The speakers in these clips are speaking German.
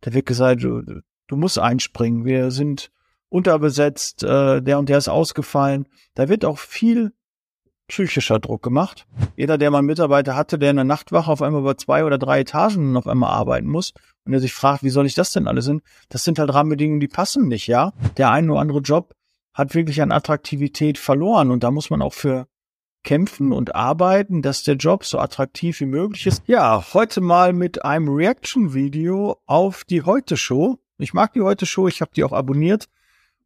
Da wird gesagt, du, du musst einspringen. Wir sind unterbesetzt, äh, der und der ist ausgefallen. Da wird auch viel psychischer Druck gemacht. Jeder, der mal einen Mitarbeiter hatte, der in der Nachtwache auf einmal über zwei oder drei Etagen auf einmal arbeiten muss und der sich fragt, wie soll ich das denn alles hin? Das sind halt Rahmenbedingungen, die passen nicht, ja. Der ein oder andere Job hat wirklich an Attraktivität verloren und da muss man auch für kämpfen und arbeiten, dass der Job so attraktiv wie möglich ist. Ja, heute mal mit einem Reaction-Video auf die Heute-Show. Ich mag die Heute-Show, ich habe die auch abonniert.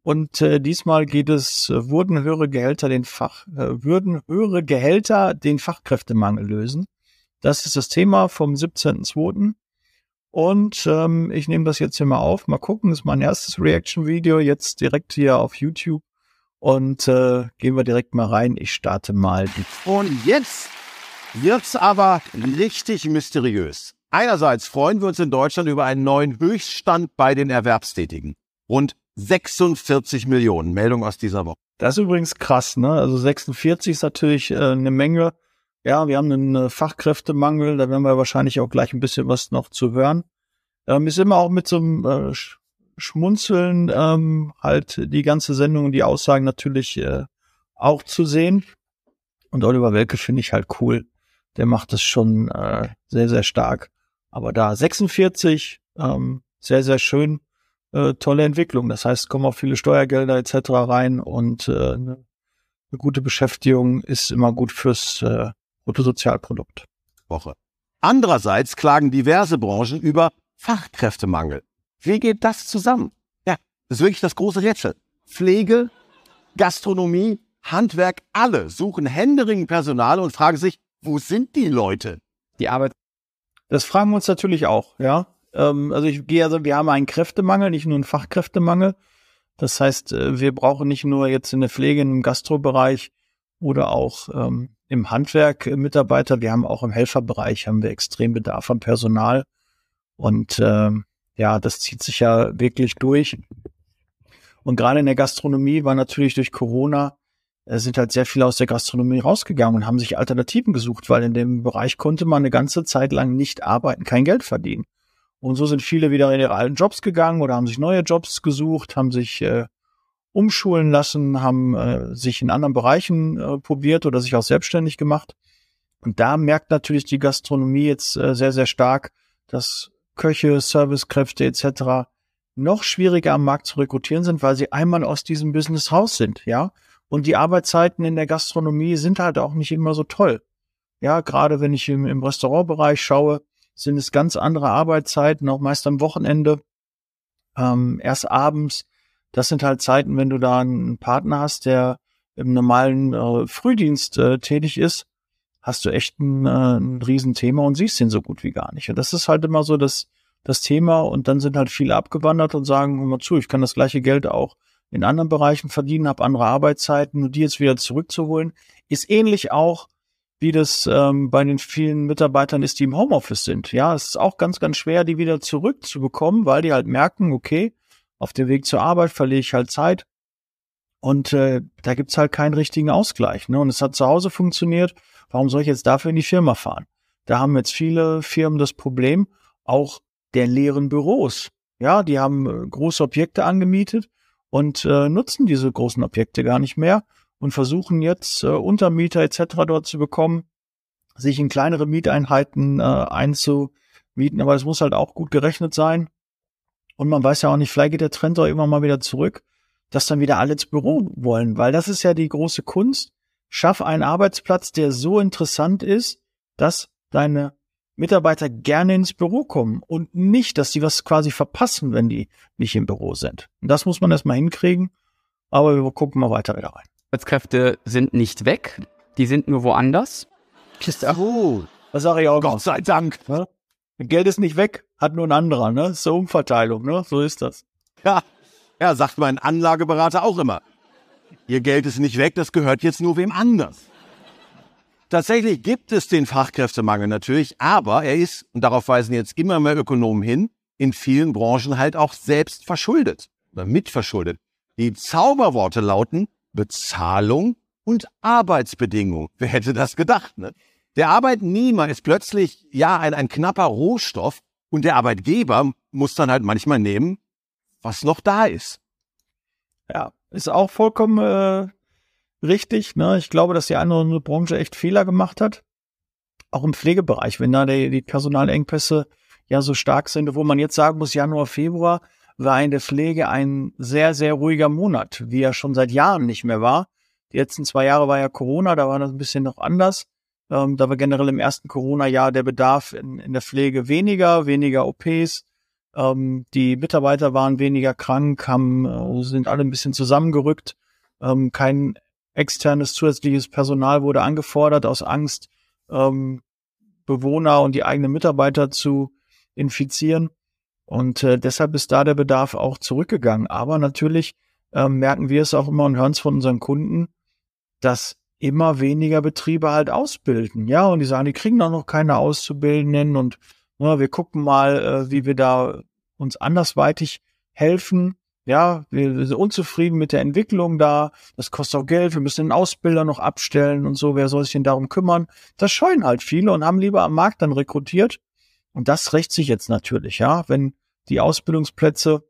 Und äh, diesmal geht es, äh, wurden höhere Gehälter den Fach, äh, würden höhere Gehälter den Fachkräftemangel lösen. Das ist das Thema vom 17.02. Und ähm, ich nehme das jetzt hier mal auf. Mal gucken, das ist mein erstes Reaction-Video, jetzt direkt hier auf YouTube. Und äh, gehen wir direkt mal rein. Ich starte mal die. Und jetzt wird's aber richtig mysteriös. Einerseits freuen wir uns in Deutschland über einen neuen Höchststand bei den Erwerbstätigen. Rund 46 Millionen. Meldung aus dieser Woche. Das ist übrigens krass, ne? Also 46 ist natürlich äh, eine Menge. Ja, wir haben einen äh, Fachkräftemangel, da werden wir wahrscheinlich auch gleich ein bisschen was noch zu hören. Ähm, ist immer auch mit so einem äh, Schmunzeln halt die ganze Sendung und die Aussagen natürlich äh, auch zu sehen. Und Oliver Welke finde ich halt cool. Der macht das schon äh, sehr, sehr stark. Aber da 46, ähm, sehr, sehr schön äh, tolle Entwicklung. Das heißt, kommen auch viele Steuergelder etc. rein und äh, eine, eine gute Beschäftigung ist immer gut fürs äh, Bruttosozialprodukt. Woche. Andererseits klagen diverse Branchen über Fachkräftemangel. Wie geht das zusammen? Ja, das ist wirklich das große Rätsel. Pflege, Gastronomie, Handwerk, alle suchen händeringend Personal und fragen sich, wo sind die Leute? Die Arbeit. Das fragen wir uns natürlich auch, ja. Ähm, also ich gehe also, wir haben einen Kräftemangel, nicht nur einen Fachkräftemangel. Das heißt, äh, wir brauchen nicht nur jetzt in der Pflege, im Gastrobereich oder auch ähm, im Handwerk äh, Mitarbeiter. Wir haben auch im Helferbereich haben wir extrem Bedarf an Personal. Und ähm, ja, das zieht sich ja wirklich durch. Und gerade in der Gastronomie war natürlich durch Corona äh, sind halt sehr viele aus der Gastronomie rausgegangen und haben sich Alternativen gesucht, weil in dem Bereich konnte man eine ganze Zeit lang nicht arbeiten, kein Geld verdienen. Und so sind viele wieder in ihre alten Jobs gegangen oder haben sich neue Jobs gesucht, haben sich äh, umschulen lassen, haben äh, sich in anderen Bereichen äh, probiert oder sich auch selbstständig gemacht. Und da merkt natürlich die Gastronomie jetzt äh, sehr, sehr stark, dass Köche, Servicekräfte etc. noch schwieriger am Markt zu rekrutieren sind, weil sie einmal aus diesem Business raus sind, ja. Und die Arbeitszeiten in der Gastronomie sind halt auch nicht immer so toll. Ja, gerade wenn ich im, im Restaurantbereich schaue, sind es ganz andere Arbeitszeiten, auch meist am Wochenende, ähm, erst abends. Das sind halt Zeiten, wenn du da einen Partner hast, der im normalen äh, Frühdienst äh, tätig ist, hast du echt ein, äh, ein Riesenthema und siehst ihn so gut wie gar nicht. Und das ist halt immer so das, das Thema. Und dann sind halt viele abgewandert und sagen, hör mal zu, ich kann das gleiche Geld auch in anderen Bereichen verdienen, habe andere Arbeitszeiten und die jetzt wieder zurückzuholen, ist ähnlich auch wie das ähm, bei den vielen Mitarbeitern ist, die im Homeoffice sind. Ja, es ist auch ganz, ganz schwer, die wieder zurückzubekommen, weil die halt merken, okay, auf dem Weg zur Arbeit verliere ich halt Zeit. Und äh, da gibt's halt keinen richtigen Ausgleich. Ne? Und es hat zu Hause funktioniert. Warum soll ich jetzt dafür in die Firma fahren? Da haben jetzt viele Firmen das Problem, auch der leeren Büros. Ja, die haben äh, große Objekte angemietet und äh, nutzen diese großen Objekte gar nicht mehr und versuchen jetzt äh, Untermieter etc. dort zu bekommen, sich in kleinere Mieteinheiten äh, einzumieten. Aber es muss halt auch gut gerechnet sein. Und man weiß ja auch nicht, vielleicht geht der Trend auch immer mal wieder zurück, dass dann wieder alle ins Büro wollen, weil das ist ja die große Kunst. Schaff einen Arbeitsplatz, der so interessant ist, dass deine Mitarbeiter gerne ins Büro kommen und nicht, dass die was quasi verpassen, wenn die nicht im Büro sind. Und das muss man erstmal hinkriegen, aber wir gucken mal weiter wieder rein. Arbeitskräfte sind nicht weg, die sind nur woanders. Oh, das sage ich auch. Gott sei Dank. Ne? Geld ist nicht weg, hat nur ein anderer, ne? Das ist so Umverteilung, ne? So ist das. Ja, ja, sagt mein Anlageberater auch immer. Ihr Geld ist nicht weg, das gehört jetzt nur wem anders. Tatsächlich gibt es den Fachkräftemangel natürlich, aber er ist, und darauf weisen jetzt immer mehr Ökonomen hin, in vielen Branchen halt auch selbst verschuldet oder mitverschuldet. Die Zauberworte lauten Bezahlung und Arbeitsbedingungen. Wer hätte das gedacht? Ne? Der Arbeitnehmer ist plötzlich ja ein, ein knapper Rohstoff und der Arbeitgeber muss dann halt manchmal nehmen, was noch da ist. Ja, ist auch vollkommen äh, richtig. Ne? Ich glaube, dass die andere Branche echt Fehler gemacht hat. Auch im Pflegebereich, wenn da die, die Personalengpässe ja so stark sind, wo man jetzt sagen muss, Januar, Februar war in der Pflege ein sehr, sehr ruhiger Monat, wie er schon seit Jahren nicht mehr war. Die letzten zwei Jahre war ja Corona, da war das ein bisschen noch anders. Ähm, da war generell im ersten Corona-Jahr der Bedarf in, in der Pflege weniger, weniger OPs. Ähm, die Mitarbeiter waren weniger krank, haben, äh, sind alle ein bisschen zusammengerückt. Ähm, kein externes zusätzliches Personal wurde angefordert aus Angst, ähm, Bewohner und die eigenen Mitarbeiter zu infizieren. Und äh, deshalb ist da der Bedarf auch zurückgegangen. Aber natürlich ähm, merken wir es auch immer und hören es von unseren Kunden, dass immer weniger Betriebe halt ausbilden. Ja, und die sagen, die kriegen doch noch keine Auszubildenden und na, wir gucken mal, äh, wie wir da uns andersweitig helfen. Ja, wir sind unzufrieden mit der Entwicklung da. Das kostet auch Geld. Wir müssen den Ausbilder noch abstellen und so. Wer soll sich denn darum kümmern? Das scheuen halt viele und haben lieber am Markt dann rekrutiert. Und das rächt sich jetzt natürlich, ja. Wenn die Ausbildungsplätze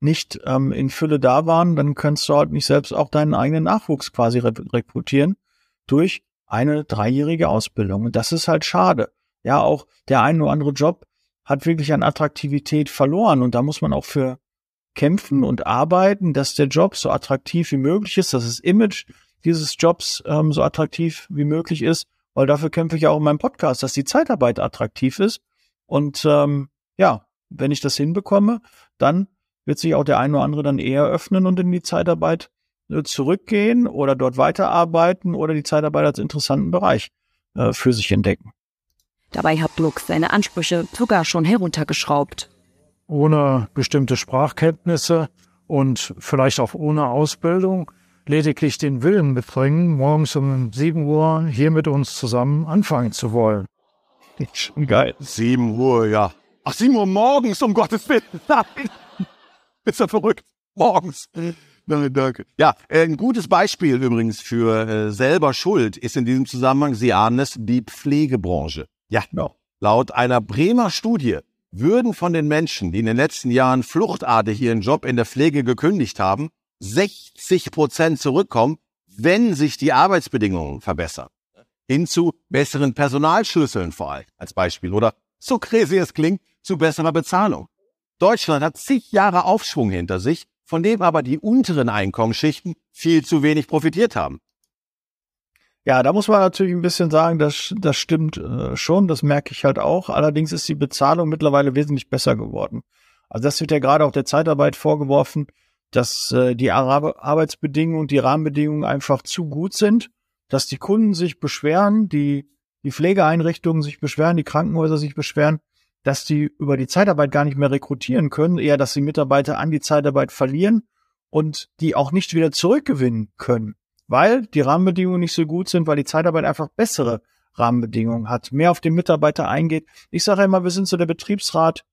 nicht ähm, in Fülle da waren, dann kannst du halt nicht selbst auch deinen eigenen Nachwuchs quasi re rekrutieren durch eine dreijährige Ausbildung. Und das ist halt schade. Ja, auch der ein oder andere Job hat wirklich an Attraktivität verloren. Und da muss man auch für kämpfen und arbeiten, dass der Job so attraktiv wie möglich ist, dass das Image dieses Jobs ähm, so attraktiv wie möglich ist, weil dafür kämpfe ich auch in meinem Podcast, dass die Zeitarbeit attraktiv ist. Und ähm, ja, wenn ich das hinbekomme, dann wird sich auch der eine oder andere dann eher öffnen und in die Zeitarbeit äh, zurückgehen oder dort weiterarbeiten oder die Zeitarbeit als interessanten Bereich äh, für sich entdecken. Dabei hat Lux seine Ansprüche sogar schon heruntergeschraubt ohne bestimmte Sprachkenntnisse und vielleicht auch ohne Ausbildung lediglich den Willen mitbringen, morgens um 7 Uhr hier mit uns zusammen anfangen zu wollen. Schon geil. 7 Uhr, ja. Ach, 7 Uhr morgens, um Gottes Willen. Nein. Bist du verrückt? Morgens. Nein, danke. Ja, ein gutes Beispiel übrigens für äh, selber Schuld ist in diesem Zusammenhang, Sie ahnen es, die Pflegebranche. Ja, no. laut einer Bremer Studie würden von den Menschen, die in den letzten Jahren fluchtartig ihren Job in der Pflege gekündigt haben, 60 Prozent zurückkommen, wenn sich die Arbeitsbedingungen verbessern. Hin zu besseren Personalschlüsseln vor allem als Beispiel oder, so crazy es klingt, zu besserer Bezahlung. Deutschland hat zig Jahre Aufschwung hinter sich, von dem aber die unteren Einkommensschichten viel zu wenig profitiert haben. Ja, da muss man natürlich ein bisschen sagen, das, das stimmt äh, schon, das merke ich halt auch. Allerdings ist die Bezahlung mittlerweile wesentlich besser geworden. Also das wird ja gerade auch der Zeitarbeit vorgeworfen, dass äh, die Ar Arbeitsbedingungen, die Rahmenbedingungen einfach zu gut sind, dass die Kunden sich beschweren, die, die Pflegeeinrichtungen sich beschweren, die Krankenhäuser sich beschweren, dass die über die Zeitarbeit gar nicht mehr rekrutieren können, eher dass die Mitarbeiter an die Zeitarbeit verlieren und die auch nicht wieder zurückgewinnen können weil die Rahmenbedingungen nicht so gut sind, weil die Zeitarbeit einfach bessere Rahmenbedingungen hat, mehr auf den Mitarbeiter eingeht. Ich sage immer, wir sind so der Betriebsrat,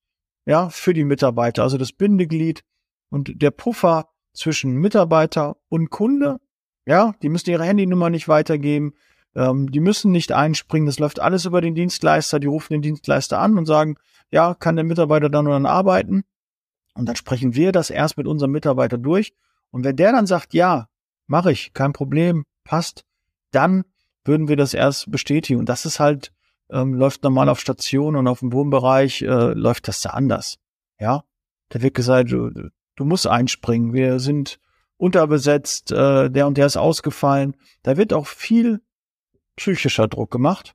ja, für die Mitarbeiter, also das Bindeglied und der Puffer zwischen Mitarbeiter und Kunde. Ja, die müssen ihre Handynummer nicht weitergeben, ähm, die müssen nicht einspringen, das läuft alles über den Dienstleister, die rufen den Dienstleister an und sagen, ja, kann der Mitarbeiter dann oder dann arbeiten? Und dann sprechen wir das erst mit unserem Mitarbeiter durch. Und wenn der dann sagt, ja, mache ich, kein Problem, passt, dann würden wir das erst bestätigen. Und das ist halt, ähm, läuft normal auf Station und auf dem Wohnbereich äh, läuft das da anders. Ja, da wird gesagt, du, du musst einspringen. Wir sind unterbesetzt, äh, der und der ist ausgefallen. Da wird auch viel psychischer Druck gemacht.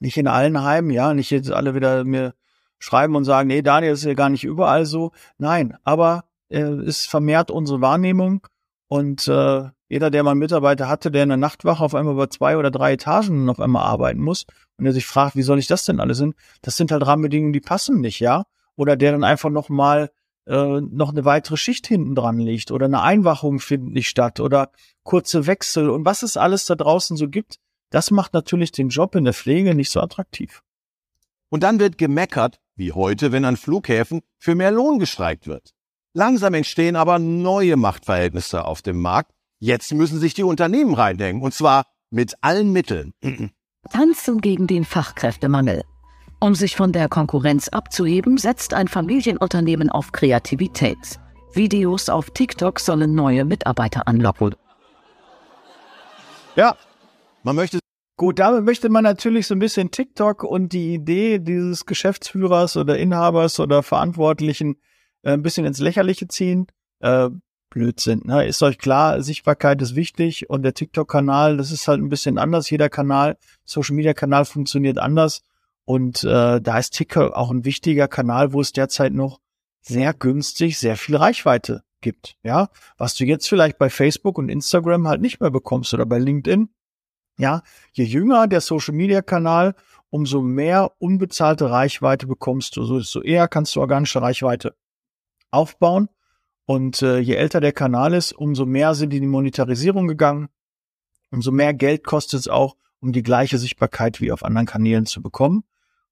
Nicht in allen Heimen, ja, nicht jetzt alle wieder mir schreiben und sagen, nee, Daniel ist ja gar nicht überall so. Nein, aber äh, es vermehrt unsere Wahrnehmung und äh, jeder, der mal einen Mitarbeiter hatte, der in der Nachtwache auf einmal über zwei oder drei Etagen auf einmal arbeiten muss und der sich fragt, wie soll ich das denn alles hin? Das sind halt Rahmenbedingungen, die passen nicht, ja? Oder der dann einfach noch mal äh, noch eine weitere Schicht hinten dran liegt oder eine Einwachung findet nicht statt oder kurze Wechsel und was es alles da draußen so gibt, das macht natürlich den Job in der Pflege nicht so attraktiv. Und dann wird gemeckert, wie heute, wenn an Flughäfen für mehr Lohn gestreikt wird. Langsam entstehen aber neue Machtverhältnisse auf dem Markt. Jetzt müssen sich die Unternehmen reindenken, und zwar mit allen Mitteln. Tanzen gegen den Fachkräftemangel. Um sich von der Konkurrenz abzuheben, setzt ein Familienunternehmen auf Kreativität. Videos auf TikTok sollen neue Mitarbeiter anlocken. Ja, man möchte Gut, damit möchte man natürlich so ein bisschen TikTok und die Idee dieses Geschäftsführers oder Inhabers oder Verantwortlichen äh, ein bisschen ins Lächerliche ziehen. Äh, Blödsinn, ne? Ist euch klar, Sichtbarkeit ist wichtig und der TikTok-Kanal, das ist halt ein bisschen anders. Jeder Kanal, Social-Media-Kanal funktioniert anders. Und äh, da ist TikTok auch ein wichtiger Kanal, wo es derzeit noch sehr günstig sehr viel Reichweite gibt. Ja, was du jetzt vielleicht bei Facebook und Instagram halt nicht mehr bekommst oder bei LinkedIn. Ja, je jünger der Social Media Kanal, umso mehr unbezahlte Reichweite bekommst du. So, so eher kannst du organische Reichweite aufbauen. Und äh, je älter der Kanal ist, umso mehr sind die in die Monetarisierung gegangen. Umso mehr Geld kostet es auch, um die gleiche Sichtbarkeit wie auf anderen Kanälen zu bekommen.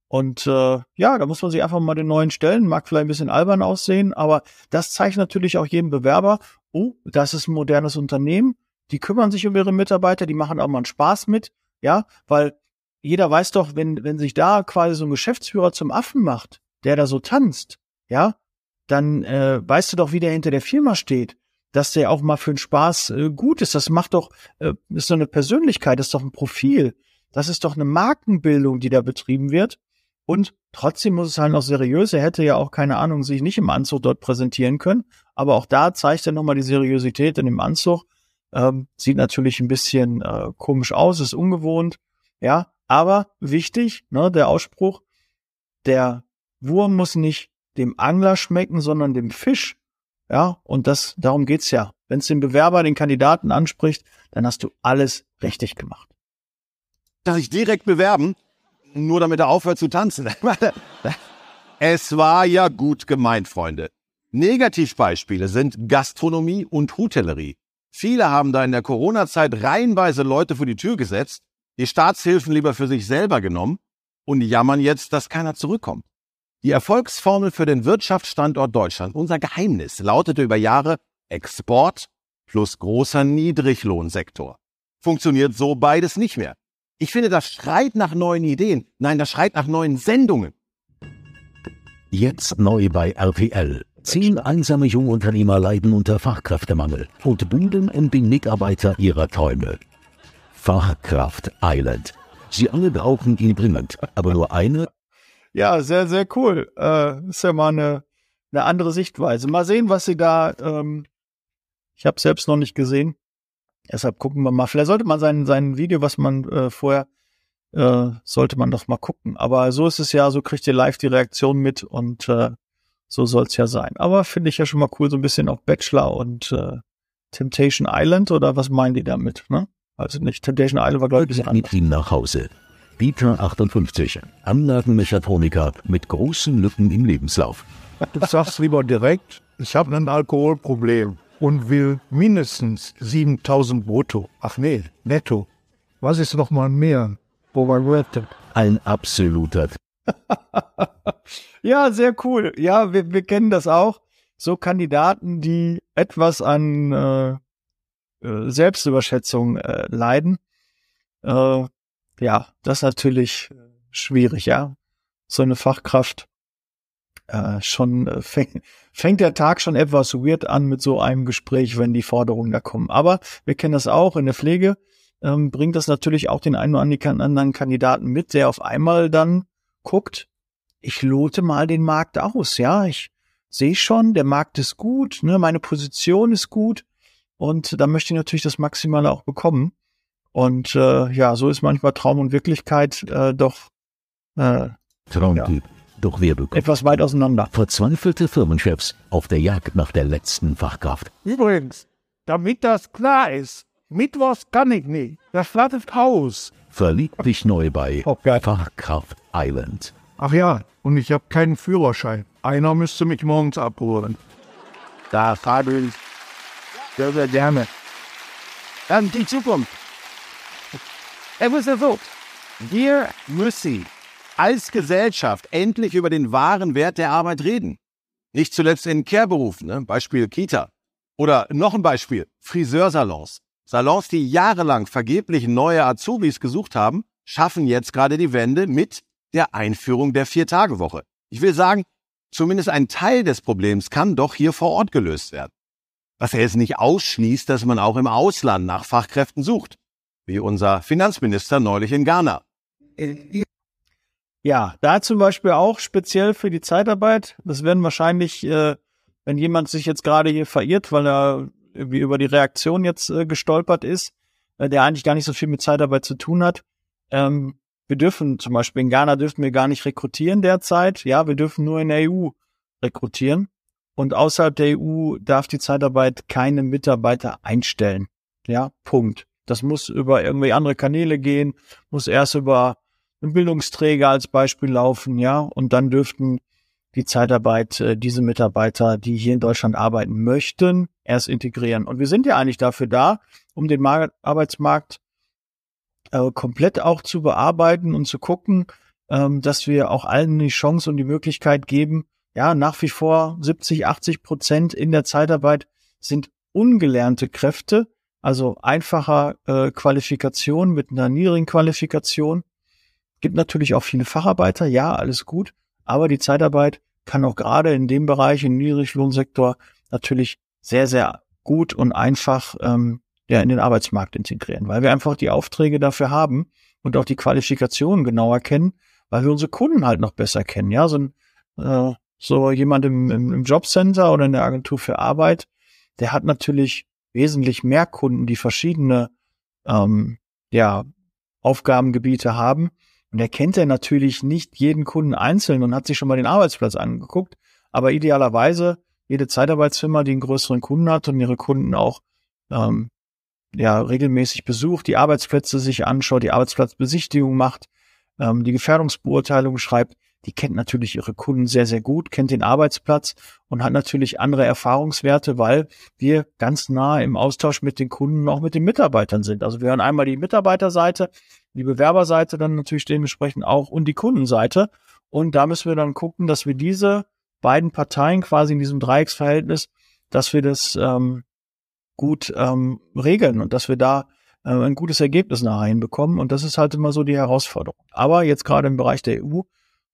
Und äh, ja, da muss man sich einfach mal den neuen stellen. Mag vielleicht ein bisschen albern aussehen, aber das zeigt natürlich auch jedem Bewerber, oh, das ist ein modernes Unternehmen. Die kümmern sich um ihre Mitarbeiter, die machen auch mal einen Spaß mit, ja, weil jeder weiß doch, wenn, wenn sich da quasi so ein Geschäftsführer zum Affen macht, der da so tanzt, ja, dann äh, weißt du doch, wie der hinter der Firma steht, dass der auch mal für den Spaß äh, gut ist. Das macht doch, äh, ist doch eine Persönlichkeit, ist doch ein Profil. Das ist doch eine Markenbildung, die da betrieben wird. Und trotzdem muss es halt noch seriös. Er hätte ja auch, keine Ahnung, sich nicht im Anzug dort präsentieren können. Aber auch da zeigt er nochmal die Seriosität in dem Anzug. Ähm, sieht natürlich ein bisschen äh, komisch aus, ist ungewohnt. Ja, aber wichtig, ne, der Ausspruch, der Wurm muss nicht dem Angler schmecken, sondern dem Fisch. Ja, und das, darum geht's ja. Wenn es den Bewerber, den Kandidaten anspricht, dann hast du alles richtig gemacht. dass ich direkt bewerben, nur damit er aufhört zu tanzen. es war ja gut gemeint, Freunde. Negativbeispiele sind Gastronomie und Hotellerie. Viele haben da in der Corona-Zeit reihenweise Leute vor die Tür gesetzt, die Staatshilfen lieber für sich selber genommen und jammern jetzt, dass keiner zurückkommt. Die Erfolgsformel für den Wirtschaftsstandort Deutschland, unser Geheimnis, lautete über Jahre Export plus großer Niedriglohnsektor. Funktioniert so beides nicht mehr. Ich finde, das schreit nach neuen Ideen. Nein, das schreit nach neuen Sendungen. Jetzt neu bei RTL. Zehn einsame Jungunternehmer leiden unter Fachkräftemangel und bündeln um den Mitarbeiter ihrer Träume. Fachkraft Island. Sie alle brauchen ihn dringend, aber nur eine Ja, sehr, sehr cool. Äh, ist ja mal eine, eine andere Sichtweise. Mal sehen, was sie da. Ähm, ich habe selbst noch nicht gesehen. Deshalb gucken wir mal. Vielleicht sollte man sein, sein Video, was man äh, vorher, äh, sollte man doch mal gucken. Aber so ist es ja, so kriegt ihr live die Reaktion mit und äh, so soll's ja sein. Aber finde ich ja schon mal cool, so ein bisschen auch Bachelor und äh, Temptation Island oder was meinen die damit? Ne? Also nicht Temptation Island war glaube ich ein bisschen mit anders. ihm nach Hause. Dieter 58, Anlagenmechatroniker mit großen Lücken im Lebenslauf. Du sagst lieber direkt, ich habe ein Alkoholproblem und will mindestens 7000 brutto. Ach nee, netto. Was ist noch mal mehr? Ein absoluter Ja, sehr cool. Ja, wir, wir kennen das auch. So Kandidaten, die etwas an äh, äh, Selbstüberschätzung äh, leiden. Äh, ja, das ist natürlich äh, schwierig, ja. So eine Fachkraft äh, schon äh, fängt, fängt der Tag schon etwas weird an mit so einem Gespräch, wenn die Forderungen da kommen. Aber wir kennen das auch in der Pflege, ähm, bringt das natürlich auch den einen oder anderen Kandidaten mit, der auf einmal dann guckt, ich lote mal den Markt aus, ja, ich sehe schon, der Markt ist gut, ne, meine Position ist gut und da möchte ich natürlich das Maximale auch bekommen. Und äh, ja, so ist manchmal Traum und Wirklichkeit äh, doch äh, Traumtyp. Doch wer bekommt etwas weit auseinander. verzweifelte Firmenchefs auf der Jagd nach der letzten Fachkraft? Übrigens, damit das klar ist, Mittwochs kann ich nicht. Das flattet aus. Verliebt dich neu bei Oh. Fachkraft Island. Ach ja, und ich habe keinen Führerschein. Einer müsste mich morgens abholen. Da ich. Sehr, sehr gerne. Dann die Zukunft. Es ist ja so. Wir müssen als Gesellschaft endlich über den wahren Wert der Arbeit reden. Nicht zuletzt in Care-Berufen, ne? Beispiel Kita. Oder noch ein Beispiel, Friseursalons. Salons, die jahrelang vergeblich neue Azubis gesucht haben, schaffen jetzt gerade die Wende mit der Einführung der Vier-Tage-Woche. Ich will sagen, zumindest ein Teil des Problems kann doch hier vor Ort gelöst werden. Was ja jetzt nicht ausschließt, dass man auch im Ausland nach Fachkräften sucht, wie unser Finanzminister neulich in Ghana. Ja, da zum Beispiel auch speziell für die Zeitarbeit. Das werden wahrscheinlich, äh, wenn jemand sich jetzt gerade hier verirrt, weil er irgendwie über die Reaktion jetzt äh, gestolpert ist, äh, der eigentlich gar nicht so viel mit Zeitarbeit zu tun hat. Ähm, wir dürfen zum Beispiel in Ghana dürfen wir gar nicht rekrutieren derzeit. Ja, wir dürfen nur in der EU rekrutieren. Und außerhalb der EU darf die Zeitarbeit keine Mitarbeiter einstellen. Ja, Punkt. Das muss über irgendwelche andere Kanäle gehen, muss erst über einen Bildungsträger als Beispiel laufen, ja, und dann dürften die Zeitarbeit äh, diese Mitarbeiter, die hier in Deutschland arbeiten möchten, erst integrieren. Und wir sind ja eigentlich dafür da, um den Mar Arbeitsmarkt äh, komplett auch zu bearbeiten und zu gucken, ähm, dass wir auch allen die Chance und die Möglichkeit geben, ja, nach wie vor 70, 80 Prozent in der Zeitarbeit sind ungelernte Kräfte, also einfacher äh, Qualifikation mit einer niedrigen Qualifikation. Gibt natürlich auch viele Facharbeiter, ja, alles gut, aber die Zeitarbeit kann auch gerade in dem Bereich, im Niedriglohnsektor, natürlich sehr, sehr gut und einfach ähm, ja, in den Arbeitsmarkt integrieren, weil wir einfach die Aufträge dafür haben und auch die Qualifikationen genauer kennen, weil wir unsere Kunden halt noch besser kennen. Ja, so, ein, äh, so jemand im, im, im Jobcenter oder in der Agentur für Arbeit, der hat natürlich wesentlich mehr Kunden, die verschiedene ähm, ja, Aufgabengebiete haben. Und er kennt ja natürlich nicht jeden Kunden einzeln und hat sich schon mal den Arbeitsplatz angeguckt. Aber idealerweise jede Zeitarbeitsfirma, die einen größeren Kunden hat und ihre Kunden auch ähm, ja regelmäßig besucht, die Arbeitsplätze sich anschaut, die Arbeitsplatzbesichtigung macht, ähm, die Gefährdungsbeurteilung schreibt, die kennt natürlich ihre Kunden sehr, sehr gut, kennt den Arbeitsplatz und hat natürlich andere Erfahrungswerte, weil wir ganz nah im Austausch mit den Kunden, auch mit den Mitarbeitern sind. Also wir hören einmal die Mitarbeiterseite, die Bewerberseite dann natürlich dementsprechend auch und die Kundenseite. Und da müssen wir dann gucken, dass wir diese beiden Parteien quasi in diesem Dreiecksverhältnis, dass wir das ähm, gut ähm, regeln und dass wir da äh, ein gutes Ergebnis nachher hinbekommen. Und das ist halt immer so die Herausforderung. Aber jetzt gerade im Bereich der EU,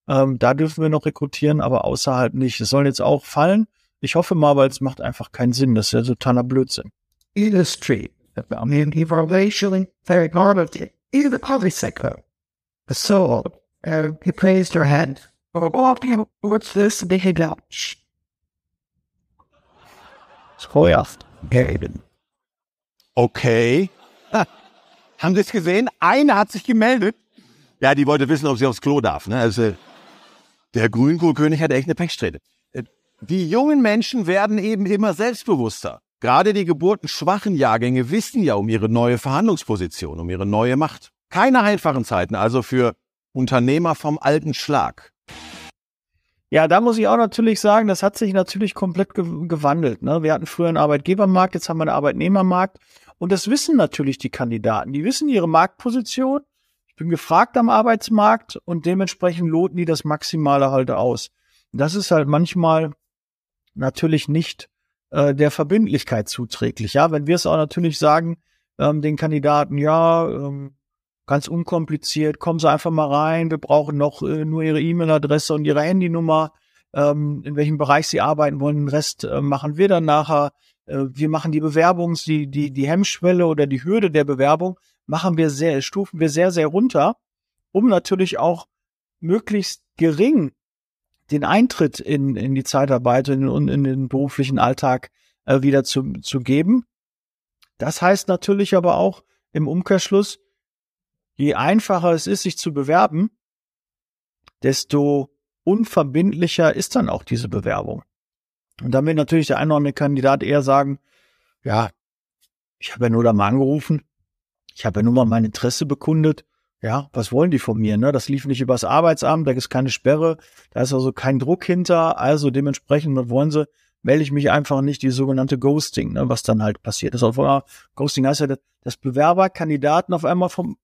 ähm, da dürfen wir noch rekrutieren, aber außerhalb nicht. Es sollen jetzt auch fallen. Ich hoffe mal, weil es macht einfach keinen Sinn. Das ist ja totaler Blödsinn. Industry. I mean, evaluation, very hard in the public sector. So, uh, he raised her hand. Oh, what's this Dutch? Vorerst. Okay. Ha. Haben Sie es gesehen? Eine hat sich gemeldet. Ja, die wollte wissen, ob sie aufs Klo darf. Ne? Also, der Grünkohlkönig hat echt eine Pechsträhne. Die jungen Menschen werden eben immer selbstbewusster. Gerade die geburtenschwachen Jahrgänge wissen ja um ihre neue Verhandlungsposition, um ihre neue Macht. Keine einfachen Zeiten, also für Unternehmer vom alten Schlag. Ja, da muss ich auch natürlich sagen, das hat sich natürlich komplett ge gewandelt. Ne? Wir hatten früher einen Arbeitgebermarkt, jetzt haben wir einen Arbeitnehmermarkt. Und das wissen natürlich die Kandidaten. Die wissen ihre Marktposition. Ich bin gefragt am Arbeitsmarkt und dementsprechend loten die das Maximale halt aus. Das ist halt manchmal natürlich nicht äh, der Verbindlichkeit zuträglich. Ja, wenn wir es auch natürlich sagen, ähm, den Kandidaten, ja, ähm, ganz unkompliziert, kommen Sie einfach mal rein, wir brauchen noch äh, nur Ihre E-Mail-Adresse und Ihre Handynummer, ähm, in welchem Bereich Sie arbeiten wollen, den Rest äh, machen wir dann nachher. Äh, wir machen die Bewerbungs-, die, die, die Hemmschwelle oder die Hürde der Bewerbung, machen wir sehr, stufen wir sehr, sehr runter, um natürlich auch möglichst gering den Eintritt in, in die Zeitarbeit und in, in den beruflichen Alltag äh, wieder zu, zu geben. Das heißt natürlich aber auch im Umkehrschluss, je einfacher es ist, sich zu bewerben, desto unverbindlicher ist dann auch diese Bewerbung. Und dann wird natürlich der eine oder andere Kandidat eher sagen, ja, ich habe ja nur da mal angerufen, ich habe ja nur mal mein Interesse bekundet, ja, was wollen die von mir? Ne? Das lief nicht übers Arbeitsamt, da ist keine Sperre, da ist also kein Druck hinter, also dementsprechend, was wollen sie, melde ich mich einfach nicht, die sogenannte Ghosting, ne, was dann halt passiert ist. Auf, Ghosting heißt ja, dass Bewerber Kandidaten auf einmal vom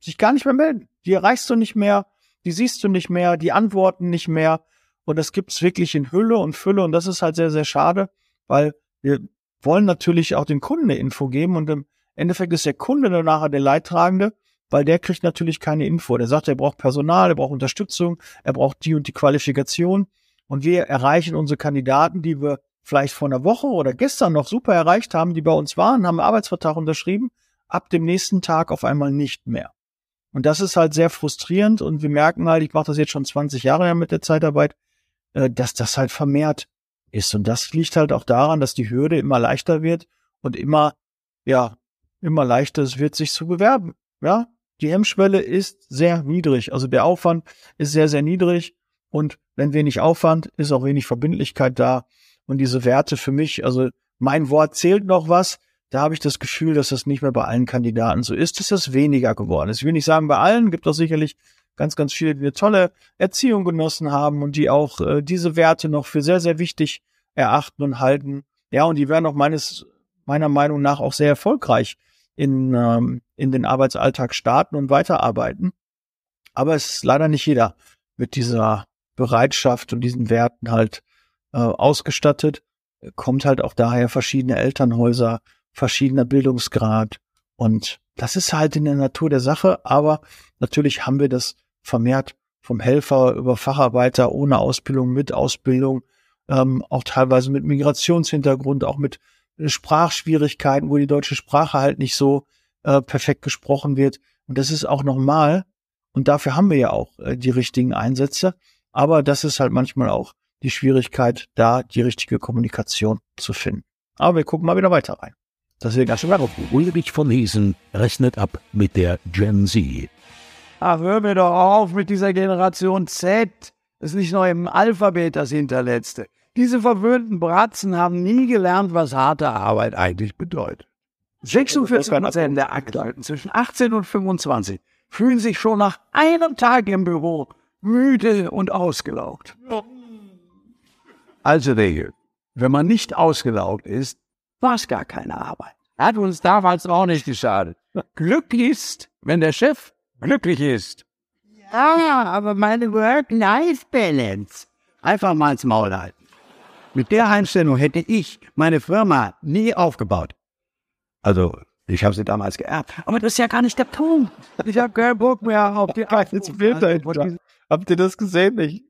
sich gar nicht mehr melden. Die erreichst du nicht mehr, die siehst du nicht mehr, die antworten nicht mehr. Und das gibt's wirklich in Hülle und Fülle. Und das ist halt sehr, sehr schade, weil wir wollen natürlich auch dem Kunden eine Info geben. Und im Endeffekt ist der Kunde dann nachher der Leidtragende, weil der kriegt natürlich keine Info. Der sagt, er braucht Personal, er braucht Unterstützung, er braucht die und die Qualifikation. Und wir erreichen unsere Kandidaten, die wir vielleicht vor einer Woche oder gestern noch super erreicht haben, die bei uns waren, haben einen Arbeitsvertrag unterschrieben, ab dem nächsten Tag auf einmal nicht mehr. Und das ist halt sehr frustrierend und wir merken halt, ich mache das jetzt schon 20 Jahre mit der Zeitarbeit, äh, dass das halt vermehrt ist. Und das liegt halt auch daran, dass die Hürde immer leichter wird und immer, ja, immer leichter es wird, sich zu bewerben. Ja, die Hemmschwelle ist sehr niedrig. Also der Aufwand ist sehr, sehr niedrig. Und wenn wenig Aufwand, ist auch wenig Verbindlichkeit da. Und diese Werte für mich, also mein Wort zählt noch was. Da habe ich das Gefühl, dass das nicht mehr bei allen Kandidaten so ist, dass das weniger geworden ist. Ich will nicht sagen bei allen, gibt auch sicherlich ganz, ganz viele, die eine tolle Erziehung genossen haben und die auch äh, diese Werte noch für sehr, sehr wichtig erachten und halten. Ja, und die werden auch meines, meiner Meinung nach auch sehr erfolgreich in, ähm, in den Arbeitsalltag starten und weiterarbeiten. Aber es ist leider nicht jeder mit dieser Bereitschaft und diesen Werten halt äh, ausgestattet. Kommt halt auch daher verschiedene Elternhäuser, verschiedener Bildungsgrad. Und das ist halt in der Natur der Sache. Aber natürlich haben wir das vermehrt vom Helfer über Facharbeiter ohne Ausbildung, mit Ausbildung, ähm, auch teilweise mit Migrationshintergrund, auch mit Sprachschwierigkeiten, wo die deutsche Sprache halt nicht so äh, perfekt gesprochen wird. Und das ist auch normal. Und dafür haben wir ja auch äh, die richtigen Einsätze. Aber das ist halt manchmal auch die Schwierigkeit, da die richtige Kommunikation zu finden. Aber wir gucken mal wieder weiter rein. Das ist ganz schön darauf. Ulrich von Hesen rechnet ab mit der Gen Z. Ach, hör mir doch auf mit dieser Generation Z. Das ist nicht nur im Alphabet das Hinterletzte. Diese verwöhnten Bratzen haben nie gelernt, was harte Arbeit eigentlich bedeutet. 46 Prozent der Aktuellen zwischen 18 und 25 fühlen sich schon nach einem Tag im Büro müde und ausgelaugt. Also Regel, wenn man nicht ausgelaugt ist, war es gar keine Arbeit. Hat uns damals auch nicht geschadet. Glück ist, wenn der Chef glücklich ist. Ja, aber meine Work-Life-Balance. Einfach mal ins Maul halten. Mit der Einstellung hätte ich meine Firma nie aufgebaut. Also, ich habe sie damals geerbt. Aber das ist ja gar nicht der Punkt. Ich habe keinen Bock mehr auf die Jetzt Bild dahinter. Habt ihr das gesehen? Ich,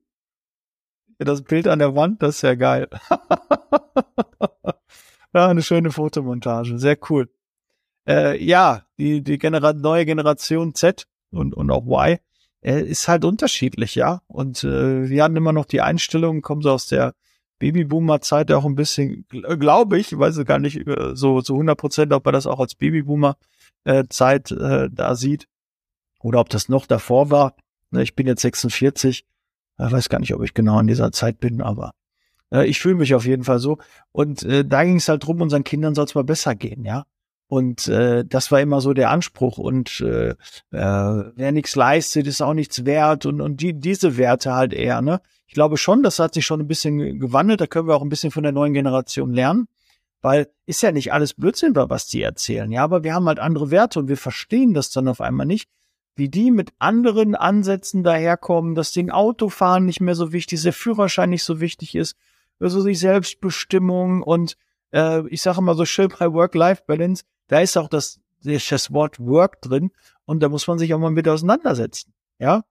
das Bild an der Wand, das ist ja geil. ja, eine schöne Fotomontage. Sehr cool. Äh, ja, die, die Genera neue Generation Z und, und auch Y äh, ist halt unterschiedlich, ja. Und äh, wir hatten immer noch die Einstellung, kommen so aus der Babyboomer-Zeit auch ein bisschen, glaube ich, weiß ich gar nicht äh, so zu 100 Prozent, ob man das auch als Babyboomer-Zeit äh, da sieht oder ob das noch davor war. Ne, ich bin jetzt 46, ich weiß gar nicht, ob ich genau in dieser Zeit bin, aber äh, ich fühle mich auf jeden Fall so. Und da ging es halt drum, unseren Kindern soll es mal besser gehen, ja. Und äh, das war immer so der Anspruch. Und äh, äh, wer nichts leistet, ist auch nichts wert. Und, und die, diese Werte halt eher, ne? Ich glaube schon, das hat sich schon ein bisschen gewandelt. Da können wir auch ein bisschen von der neuen Generation lernen. Weil ist ja nicht alles Blödsinn, was die erzählen. Ja, aber wir haben halt andere Werte und wir verstehen das dann auf einmal nicht, wie die mit anderen Ansätzen daherkommen, dass den Autofahren nicht mehr so wichtig ist, der Führerschein nicht so wichtig ist, also die Selbstbestimmung und äh, ich sage mal so schön bei Work-Life-Balance, da ist auch das, das Wort Work drin und da muss man sich auch mal mit auseinandersetzen. Ja.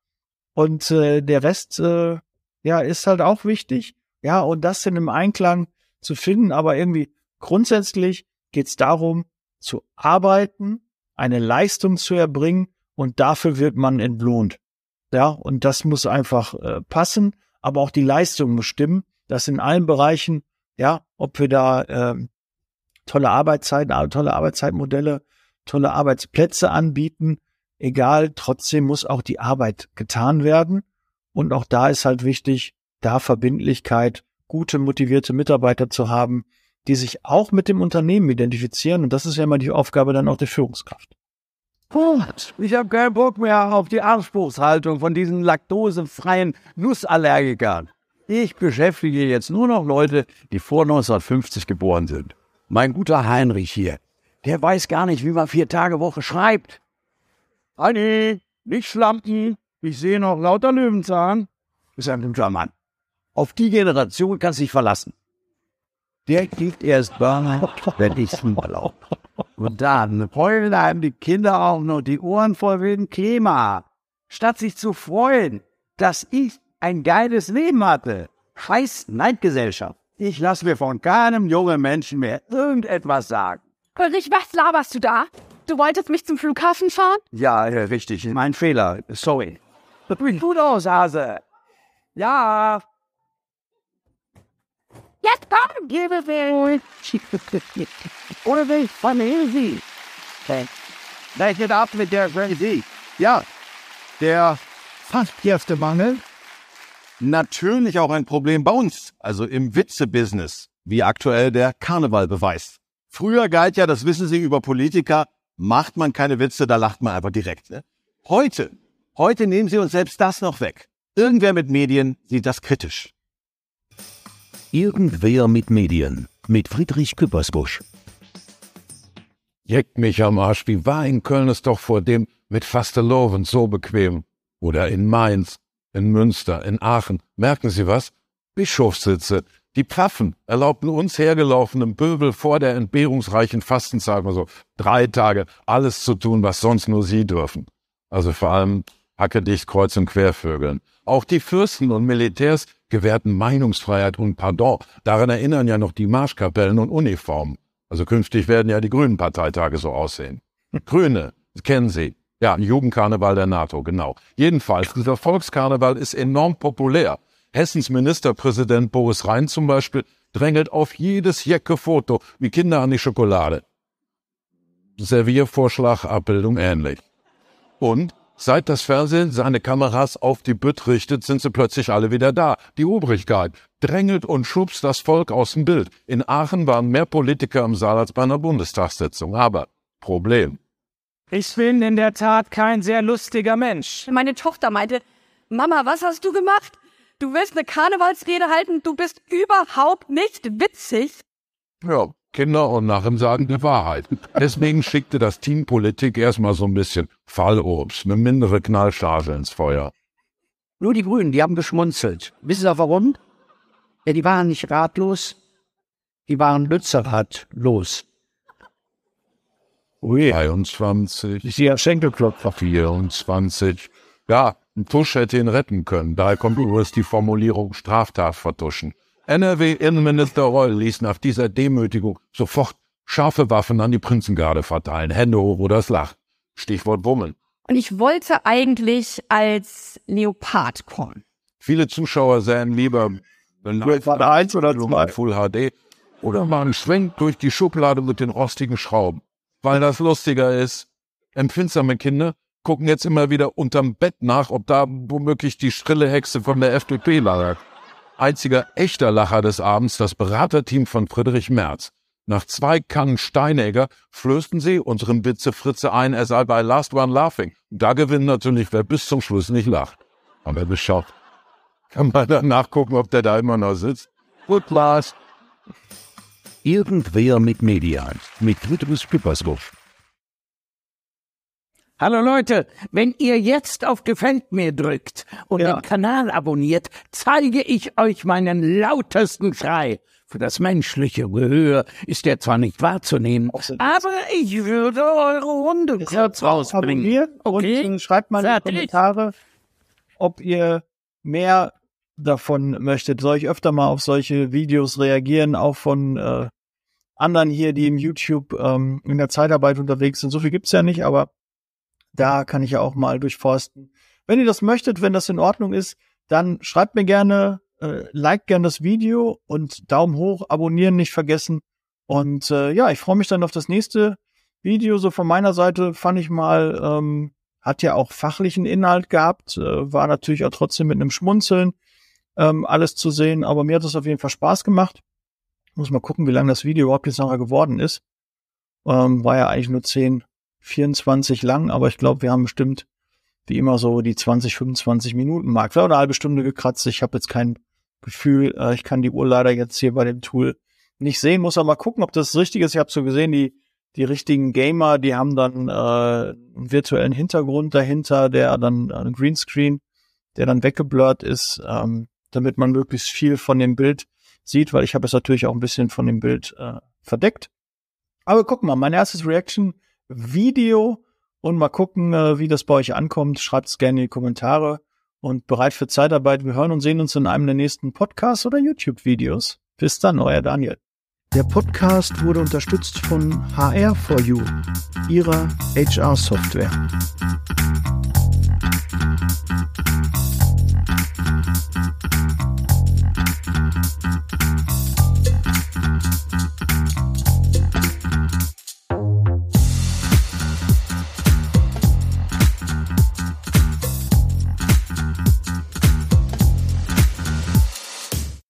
Und äh, der Rest, äh, ja, ist halt auch wichtig. Ja, und das in einem Einklang zu finden, aber irgendwie grundsätzlich geht es darum, zu arbeiten, eine Leistung zu erbringen und dafür wird man entlohnt. Ja, und das muss einfach äh, passen, aber auch die Leistung muss stimmen, dass in allen Bereichen, ja, ob wir da äh, tolle Arbeitszeiten, tolle Arbeitszeitmodelle, tolle Arbeitsplätze anbieten. Egal, trotzdem muss auch die Arbeit getan werden. Und auch da ist halt wichtig, da Verbindlichkeit, gute, motivierte Mitarbeiter zu haben, die sich auch mit dem Unternehmen identifizieren. Und das ist ja immer die Aufgabe dann auch der Führungskraft. Gut, ich habe keinen Bock mehr auf die Anspruchshaltung von diesen laktosefreien Nussallergikern. Ich beschäftige jetzt nur noch Leute, die vor 1950 geboren sind. Mein guter Heinrich hier, der weiß gar nicht, wie man vier Tage Woche schreibt. Heini, nicht schlampen. Ich sehe noch lauter Löwenzahn. Ist ein guter Mann. Auf die Generation kannst du dich verlassen. der kriegt erst Burner, wenn ich Urlaub. Und dann heulen einem die Kinder auch noch die Ohren voll wegen Klima. Statt sich zu freuen, dass ich ein geiles Leben hatte. Scheiß Neidgesellschaft. Ich lasse mir von keinem jungen Menschen mehr irgendetwas sagen. Ulrich, was laberst du da? Du wolltest mich zum Flughafen fahren? Ja, richtig. Mein Fehler. Sorry. Sieht gut aus, Hase. Ja. Jetzt komm! Gebe mir! Oder will ich von? Da ist jetzt ab mit der Crazy. Ja, der Fachkräftemangel Natürlich auch ein Problem bei uns, also im Witze-Business, wie aktuell der Karneval beweist. Früher galt ja, das wissen Sie über Politiker, macht man keine Witze, da lacht man einfach direkt. Ne? Heute, heute nehmen Sie uns selbst das noch weg. Irgendwer mit Medien sieht das kritisch. Irgendwer mit Medien. Mit Friedrich Küppersbusch. Jeckt mich am Arsch, wie war in Köln es doch vor dem mit Fasteloven so bequem. Oder in Mainz, in Münster, in Aachen. Merken Sie was? Bischofssitze. Die Pfaffen erlaubten uns hergelaufenen Pöbel vor der entbehrungsreichen Fastenzeit mal so drei Tage alles zu tun, was sonst nur sie dürfen. Also vor allem hackedicht kreuz und quervögeln. Auch die Fürsten und Militärs gewährten Meinungsfreiheit und Pardon. Daran erinnern ja noch die Marschkapellen und Uniformen. Also künftig werden ja die Grünen Parteitage so aussehen. Grüne, kennen Sie. Ja, Jugendkarneval der NATO, genau. Jedenfalls, dieser Volkskarneval ist enorm populär. Hessens Ministerpräsident Boris Rhein zum Beispiel drängelt auf jedes Jecke-Foto wie Kinder an die Schokolade. Serviervorschlag, Abbildung ähnlich. Und seit das Fernsehen seine Kameras auf die Bütt richtet, sind sie plötzlich alle wieder da. Die Obrigkeit drängelt und schubst das Volk aus dem Bild. In Aachen waren mehr Politiker im Saal als bei einer Bundestagssitzung. Aber Problem. Ich bin in der Tat kein sehr lustiger Mensch. Meine Tochter meinte, Mama, was hast du gemacht? Du willst eine Karnevalsrede halten, du bist überhaupt nicht witzig. Ja, Kinder und Narren sagen die Wahrheit. Deswegen schickte das Team Politik erstmal so ein bisschen Fallobst, eine mindere Knallcharge ins Feuer. Nur die Grünen, die haben geschmunzelt. Wissen Sie warum? Ja, die waren nicht ratlos, die waren lützerratlos. Ui. 23. Ich sehe Schenkelklopfer. 24. Ja, ein Tusch hätte ihn retten können. Daher kommt übrigens die Formulierung Straftat vertuschen. NRW-Innenminister Reul ließ nach dieser Demütigung sofort scharfe Waffen an die Prinzengarde verteilen. Hände hoch oder es lacht. Stichwort Wummeln. Und ich wollte eigentlich als Leopard kommen. Viele Zuschauer sähen lieber Vater 1 oder 2. Full HD oder mal einen Schwenk durch die Schublade mit den rostigen Schrauben. Weil das lustiger ist. Empfindsame Kinder gucken jetzt immer wieder unterm Bett nach, ob da womöglich die schrille Hexe von der FDP lag. Einziger echter Lacher des Abends das Beraterteam von Friedrich Merz. Nach zwei Kannen Steinegger flößten sie unserem Witze Fritze ein, er sei bei Last One Laughing. Da gewinnt natürlich, wer bis zum Schluss nicht lacht. Aber beschafft. Kann man dann nachgucken, ob der da immer noch sitzt? Gut, Lars. Irgendwer mit Medien. Mit Friedrich Küppersbusch. Hallo Leute, wenn ihr jetzt auf Gefällt mir drückt und Ja. den Kanal abonniert, zeige ich euch meinen lautesten Schrei. Für das menschliche Gehör ist er zwar nicht wahrzunehmen, aber ich würde eure Runde kurz rausbringen. Abonnieren Okay? und schreibt mal in die Fertig. Kommentare, ob ihr mehr davon möchtet. Soll ich öfter mal auf solche Videos reagieren, auch von äh, anderen hier, die im YouTube ähm, in der Zeitarbeit unterwegs sind. So viel gibt's ja nicht, aber da kann ich ja auch mal durchforsten. Wenn ihr das möchtet, wenn das in Ordnung ist, dann schreibt mir gerne, äh, liked gerne das Video und Daumen hoch, abonnieren nicht vergessen. Und äh, ja, ich freue mich dann auf das nächste Video. So von meiner Seite fand ich mal, ähm, hat ja auch fachlichen Inhalt gehabt, äh, war natürlich auch trotzdem mit einem Schmunzeln ähm, alles zu sehen, aber mir hat es auf jeden Fall Spaß gemacht. Muss mal gucken, wie lang das Video überhaupt jetzt nachher geworden ist. Ähm, war ja eigentlich nur 10, 24 lang, aber ich glaube, wir haben bestimmt wie immer so die 20, 25 Minuten Mark. Vielleicht eine halbe Stunde gekratzt. Ich habe jetzt kein Gefühl, äh, ich kann die Uhr leider jetzt hier bei dem Tool nicht sehen. Muss aber mal gucken, ob das richtig ist. Ich habe so gesehen, die die richtigen Gamer, die haben dann äh, einen virtuellen Hintergrund dahinter, der dann äh, ein Greenscreen, der dann weggeblurrt ist, ähm, damit man möglichst viel von dem Bild sieht, weil ich habe es natürlich auch ein bisschen von dem Bild äh, verdeckt. Aber guck mal, mein erstes Reaction-Video und mal gucken, äh, wie das bei euch ankommt. Schreibt es gerne in die Kommentare und bereit für Zeitarbeit. Wir hören und sehen uns in einem der nächsten Podcasts oder YouTube-Videos. Bis dann, euer Daniel. Der Podcast wurde unterstützt von HR4U, ihrer HR-Software.